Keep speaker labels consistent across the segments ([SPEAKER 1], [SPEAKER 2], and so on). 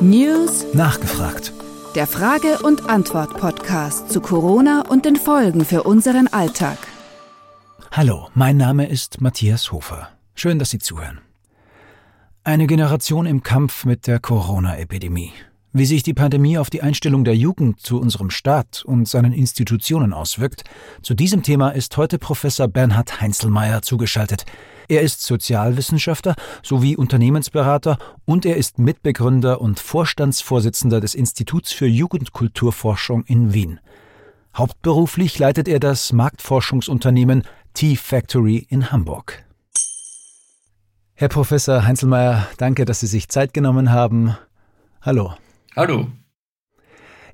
[SPEAKER 1] News
[SPEAKER 2] Nachgefragt.
[SPEAKER 1] Der Frage- und Antwort-Podcast zu Corona und den Folgen für unseren Alltag.
[SPEAKER 2] Hallo, mein Name ist Matthias Hofer. Schön, dass Sie zuhören. Eine Generation im Kampf mit der Corona-Epidemie. Wie sich die Pandemie auf die Einstellung der Jugend zu unserem Staat und seinen Institutionen auswirkt, zu diesem Thema ist heute Professor Bernhard Heinzelmeier zugeschaltet. Er ist Sozialwissenschaftler sowie Unternehmensberater und er ist Mitbegründer und Vorstandsvorsitzender des Instituts für Jugendkulturforschung in Wien. Hauptberuflich leitet er das Marktforschungsunternehmen T-Factory in Hamburg. Herr Professor Heinzelmeier, danke, dass Sie sich Zeit genommen haben. Hallo.
[SPEAKER 3] Hallo.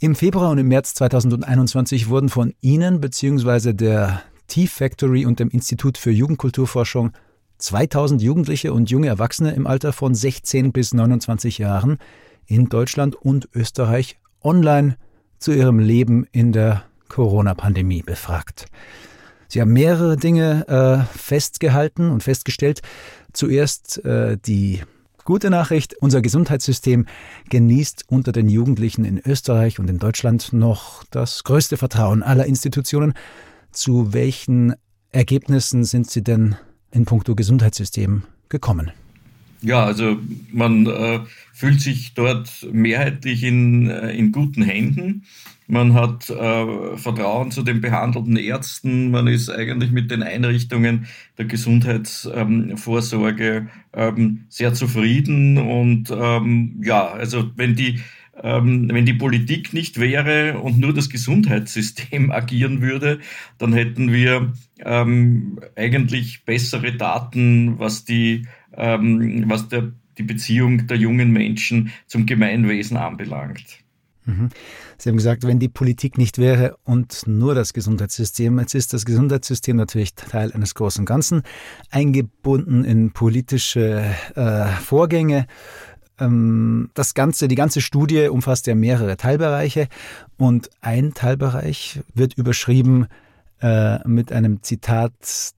[SPEAKER 2] Im Februar und im März 2021 wurden von Ihnen bzw. der T-Factory und dem Institut für Jugendkulturforschung 2000 Jugendliche und junge Erwachsene im Alter von 16 bis 29 Jahren in Deutschland und Österreich online zu ihrem Leben in der Corona-Pandemie befragt. Sie haben mehrere Dinge äh, festgehalten und festgestellt. Zuerst äh, die Gute Nachricht, unser Gesundheitssystem genießt unter den Jugendlichen in Österreich und in Deutschland noch das größte Vertrauen aller Institutionen. Zu welchen Ergebnissen sind Sie denn in puncto Gesundheitssystem gekommen?
[SPEAKER 3] Ja, also man äh, fühlt sich dort mehrheitlich in, äh, in guten Händen. Man hat äh, Vertrauen zu den behandelten Ärzten. Man ist eigentlich mit den Einrichtungen der Gesundheitsvorsorge ähm, sehr zufrieden. Und ähm, ja, also wenn die ähm, wenn die Politik nicht wäre und nur das Gesundheitssystem agieren würde, dann hätten wir ähm, eigentlich bessere Daten, was die, ähm, was der, die Beziehung der jungen Menschen zum Gemeinwesen anbelangt.
[SPEAKER 2] Mhm. Sie haben gesagt, wenn die Politik nicht wäre und nur das Gesundheitssystem, jetzt ist das Gesundheitssystem natürlich Teil eines großen Ganzen, eingebunden in politische äh, Vorgänge. Ähm, das ganze, die ganze Studie umfasst ja mehrere Teilbereiche und ein Teilbereich wird überschrieben äh, mit einem Zitat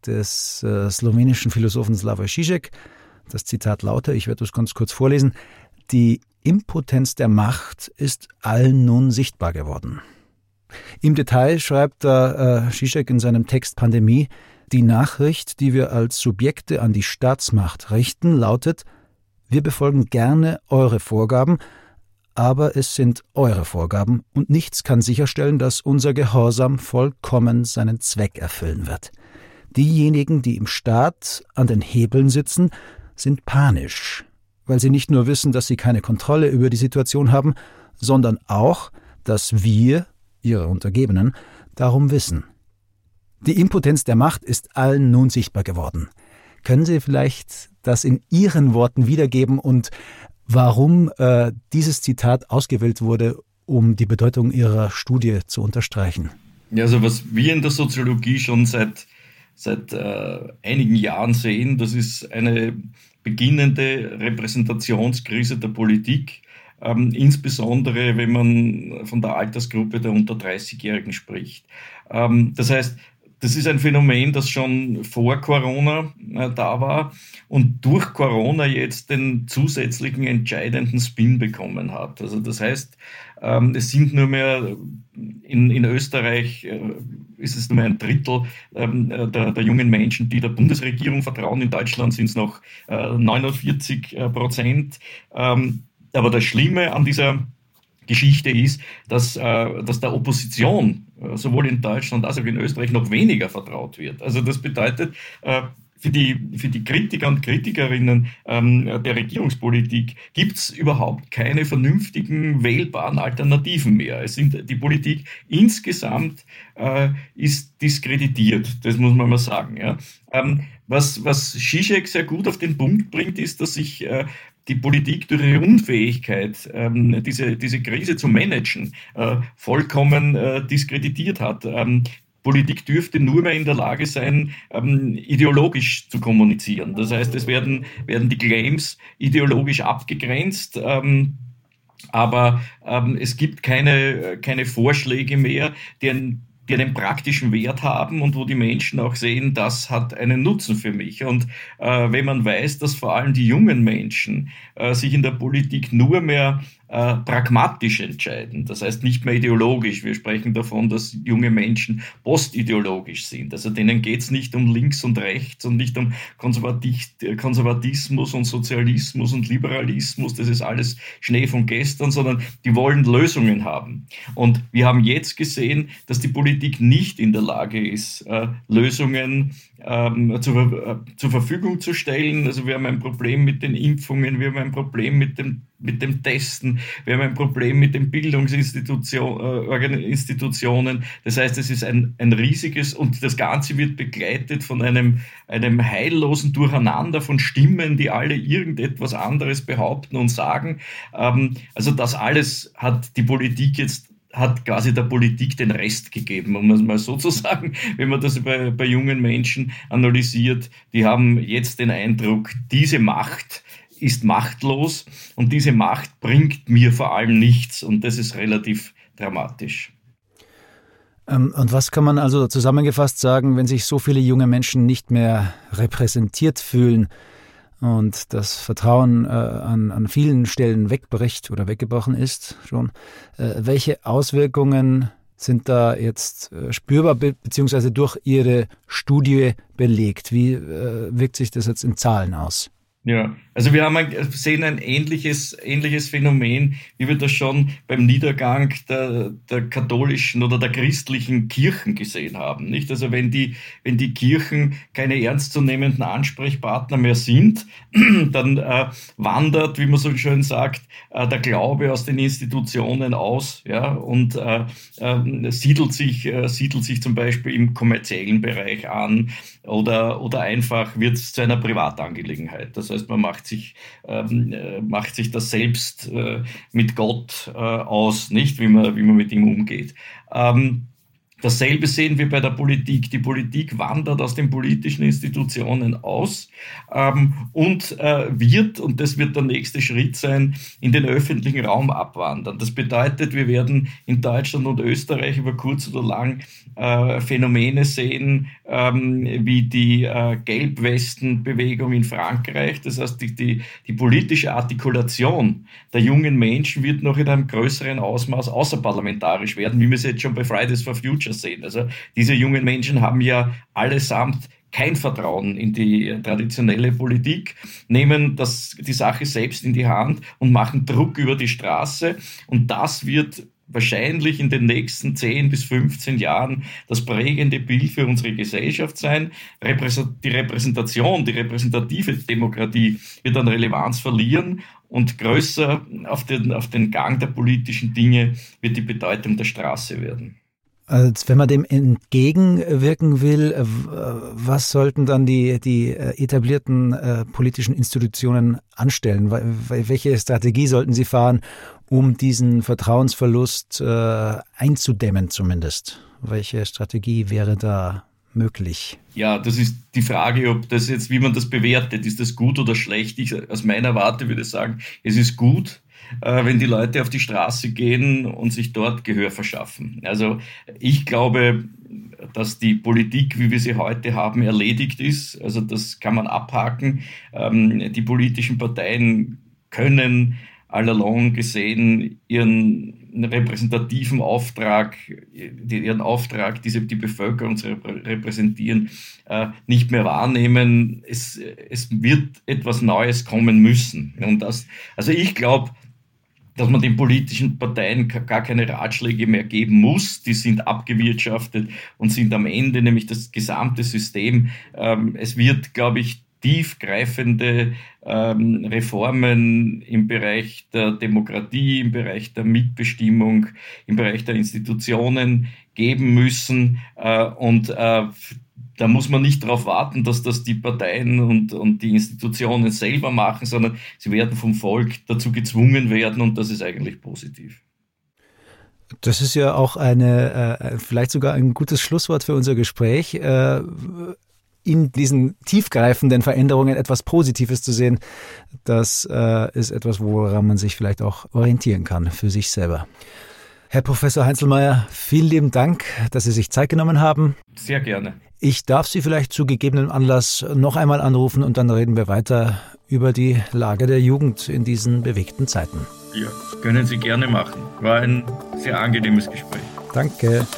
[SPEAKER 2] des äh, slowenischen Philosophen Slavoj Žižek. Das Zitat lautet, ich werde das ganz kurz vorlesen, die Impotenz der Macht ist allen nun sichtbar geworden. Im Detail schreibt äh, Žižek in seinem Text Pandemie, die Nachricht, die wir als Subjekte an die Staatsmacht richten, lautet, wir befolgen gerne eure Vorgaben, aber es sind eure Vorgaben und nichts kann sicherstellen, dass unser Gehorsam vollkommen seinen Zweck erfüllen wird. Diejenigen, die im Staat an den Hebeln sitzen, sind panisch, weil sie nicht nur wissen, dass sie keine Kontrolle über die Situation haben, sondern auch, dass wir, ihre Untergebenen, darum wissen. Die Impotenz der Macht ist allen nun sichtbar geworden. Können Sie vielleicht das in Ihren Worten wiedergeben und warum äh, dieses Zitat ausgewählt wurde, um die Bedeutung Ihrer Studie zu unterstreichen?
[SPEAKER 3] Ja, also was wir in der Soziologie schon seit, seit äh, einigen Jahren sehen, das ist eine beginnende Repräsentationskrise der Politik, ähm, insbesondere wenn man von der Altersgruppe der unter 30-Jährigen spricht. Ähm, das heißt, das ist ein Phänomen, das schon vor Corona äh, da war und durch Corona jetzt den zusätzlichen entscheidenden Spin bekommen hat. Also das heißt, ähm, es sind nur mehr in, in Österreich äh, ist es nur mehr ein Drittel ähm, der, der, jungen Menschen, die der Bundesregierung vertrauen. In Deutschland sind es noch äh, 49 äh, Prozent. Ähm, aber das Schlimme an dieser Geschichte ist, dass, äh, dass der Opposition äh, sowohl in Deutschland als auch in Österreich noch weniger vertraut wird. Also das bedeutet, äh, für die, für die Kritiker und Kritikerinnen ähm, der Regierungspolitik gibt es überhaupt keine vernünftigen, wählbaren Alternativen mehr. Es sind, die Politik insgesamt äh, ist diskreditiert, das muss man mal sagen. Ja. Ähm, was, was Zizek sehr gut auf den Punkt bringt, ist, dass sich äh, die Politik durch ihre Unfähigkeit, ähm, diese, diese Krise zu managen, äh, vollkommen äh, diskreditiert hat. Ähm, Politik dürfte nur mehr in der Lage sein, ähm, ideologisch zu kommunizieren. Das heißt, es werden, werden die Claims ideologisch abgegrenzt. Ähm, aber ähm, es gibt keine, keine Vorschläge mehr, deren die einen praktischen Wert haben und wo die Menschen auch sehen, das hat einen Nutzen für mich. Und äh, wenn man weiß, dass vor allem die jungen Menschen äh, sich in der Politik nur mehr äh, pragmatisch entscheiden. Das heißt nicht mehr ideologisch. Wir sprechen davon, dass junge Menschen postideologisch sind. Also denen geht es nicht um links und rechts und nicht um Konservatismus und Sozialismus und Liberalismus. Das ist alles Schnee von gestern, sondern die wollen Lösungen haben. Und wir haben jetzt gesehen, dass die Politik nicht in der Lage ist, äh, Lösungen ähm, zur, äh, zur Verfügung zu stellen. Also wir haben ein Problem mit den Impfungen, wir haben ein Problem mit dem mit dem Testen. Wir haben ein Problem mit den Bildungsinstitutionen. Äh, das heißt, es ist ein, ein riesiges und das Ganze wird begleitet von einem, einem heillosen Durcheinander von Stimmen, die alle irgendetwas anderes behaupten und sagen. Ähm, also das alles hat die Politik jetzt hat quasi der Politik den Rest gegeben, um es mal so zu sagen, wenn man das bei, bei jungen Menschen analysiert. Die haben jetzt den Eindruck, diese Macht, ist machtlos und diese Macht bringt mir vor allem nichts und das ist relativ dramatisch.
[SPEAKER 2] Ähm, und was kann man also zusammengefasst sagen, wenn sich so viele junge Menschen nicht mehr repräsentiert fühlen und das Vertrauen äh, an, an vielen Stellen wegbricht oder weggebrochen ist schon? Äh, welche Auswirkungen sind da jetzt äh, spürbar be beziehungsweise durch Ihre Studie belegt? Wie äh, wirkt sich das jetzt in Zahlen aus?
[SPEAKER 3] Ja, also wir haben ein, sehen ein ähnliches, ähnliches Phänomen, wie wir das schon beim Niedergang der, der katholischen oder der christlichen Kirchen gesehen haben. Nicht? Also wenn die, wenn die Kirchen keine ernstzunehmenden Ansprechpartner mehr sind, dann äh, wandert, wie man so schön sagt, äh, der Glaube aus den Institutionen aus ja, und äh, äh siedelt, sich, äh, siedelt sich zum Beispiel im kommerziellen Bereich an oder, oder einfach wird es zu einer Privatangelegenheit. Das heißt, man macht sich, ähm, äh, macht sich das selbst äh, mit Gott äh, aus, nicht, wie man, wie man mit ihm umgeht. Ähm, Dasselbe sehen wir bei der Politik. Die Politik wandert aus den politischen Institutionen aus ähm, und äh, wird, und das wird der nächste Schritt sein, in den öffentlichen Raum abwandern. Das bedeutet, wir werden in Deutschland und Österreich über kurz oder lang äh, Phänomene sehen, ähm, wie die äh, Gelbwestenbewegung in Frankreich. Das heißt, die, die, die politische Artikulation der jungen Menschen wird noch in einem größeren Ausmaß außerparlamentarisch werden, wie wir es jetzt schon bei Fridays for Future Future sehen. Also diese jungen Menschen haben ja allesamt kein Vertrauen in die traditionelle Politik, nehmen das, die Sache selbst in die Hand und machen Druck über die Straße. Und das wird wahrscheinlich in den nächsten 10 bis 15 Jahren das prägende Bild für unsere Gesellschaft sein. Die Repräsentation, die repräsentative Demokratie wird an Relevanz verlieren und größer auf den, auf den Gang der politischen Dinge wird die Bedeutung der Straße werden.
[SPEAKER 2] Als wenn man dem entgegenwirken will, äh, was sollten dann die, die äh, etablierten äh, politischen Institutionen anstellen? Welche Strategie sollten sie fahren, um diesen Vertrauensverlust äh, einzudämmen zumindest? Welche Strategie wäre da möglich?
[SPEAKER 3] Ja, das ist die Frage, ob das jetzt, wie man das bewertet. Ist das gut oder schlecht? Ich, aus meiner Warte würde ich sagen, es ist gut äh, wenn die Leute auf die Straße gehen und sich dort Gehör verschaffen. Also ich glaube, dass die Politik, wie wir sie heute haben, erledigt ist. Also das kann man abhaken. Ähm, die politischen Parteien können all along gesehen ihren repräsentativen Auftrag, ihren Auftrag, diese, die Bevölkerung zu repräsentieren, äh, nicht mehr wahrnehmen. Es, es wird etwas Neues kommen müssen. Und das, also ich glaube, dass man den politischen Parteien gar keine Ratschläge mehr geben muss. Die sind abgewirtschaftet und sind am Ende nämlich das gesamte System. Ähm, es wird, glaube ich, tiefgreifende ähm, Reformen im Bereich der Demokratie, im Bereich der Mitbestimmung, im Bereich der Institutionen geben müssen. Äh, und äh, da muss man nicht darauf warten, dass das die Parteien und, und die Institutionen selber machen, sondern sie werden vom Volk dazu gezwungen werden und das ist eigentlich positiv.
[SPEAKER 2] Das ist ja auch eine, äh, vielleicht sogar ein gutes Schlusswort für unser Gespräch. Äh, in diesen tiefgreifenden Veränderungen etwas Positives zu sehen, das äh, ist etwas, woran man sich vielleicht auch orientieren kann für sich selber. Herr Professor Heinzelmeier, vielen lieben Dank, dass Sie sich Zeit genommen haben.
[SPEAKER 3] Sehr gerne.
[SPEAKER 2] Ich darf Sie vielleicht zu gegebenem Anlass noch einmal anrufen und dann reden wir weiter über die Lage der Jugend in diesen bewegten Zeiten.
[SPEAKER 3] Ja, können Sie gerne machen. War ein sehr angenehmes Gespräch.
[SPEAKER 2] Danke.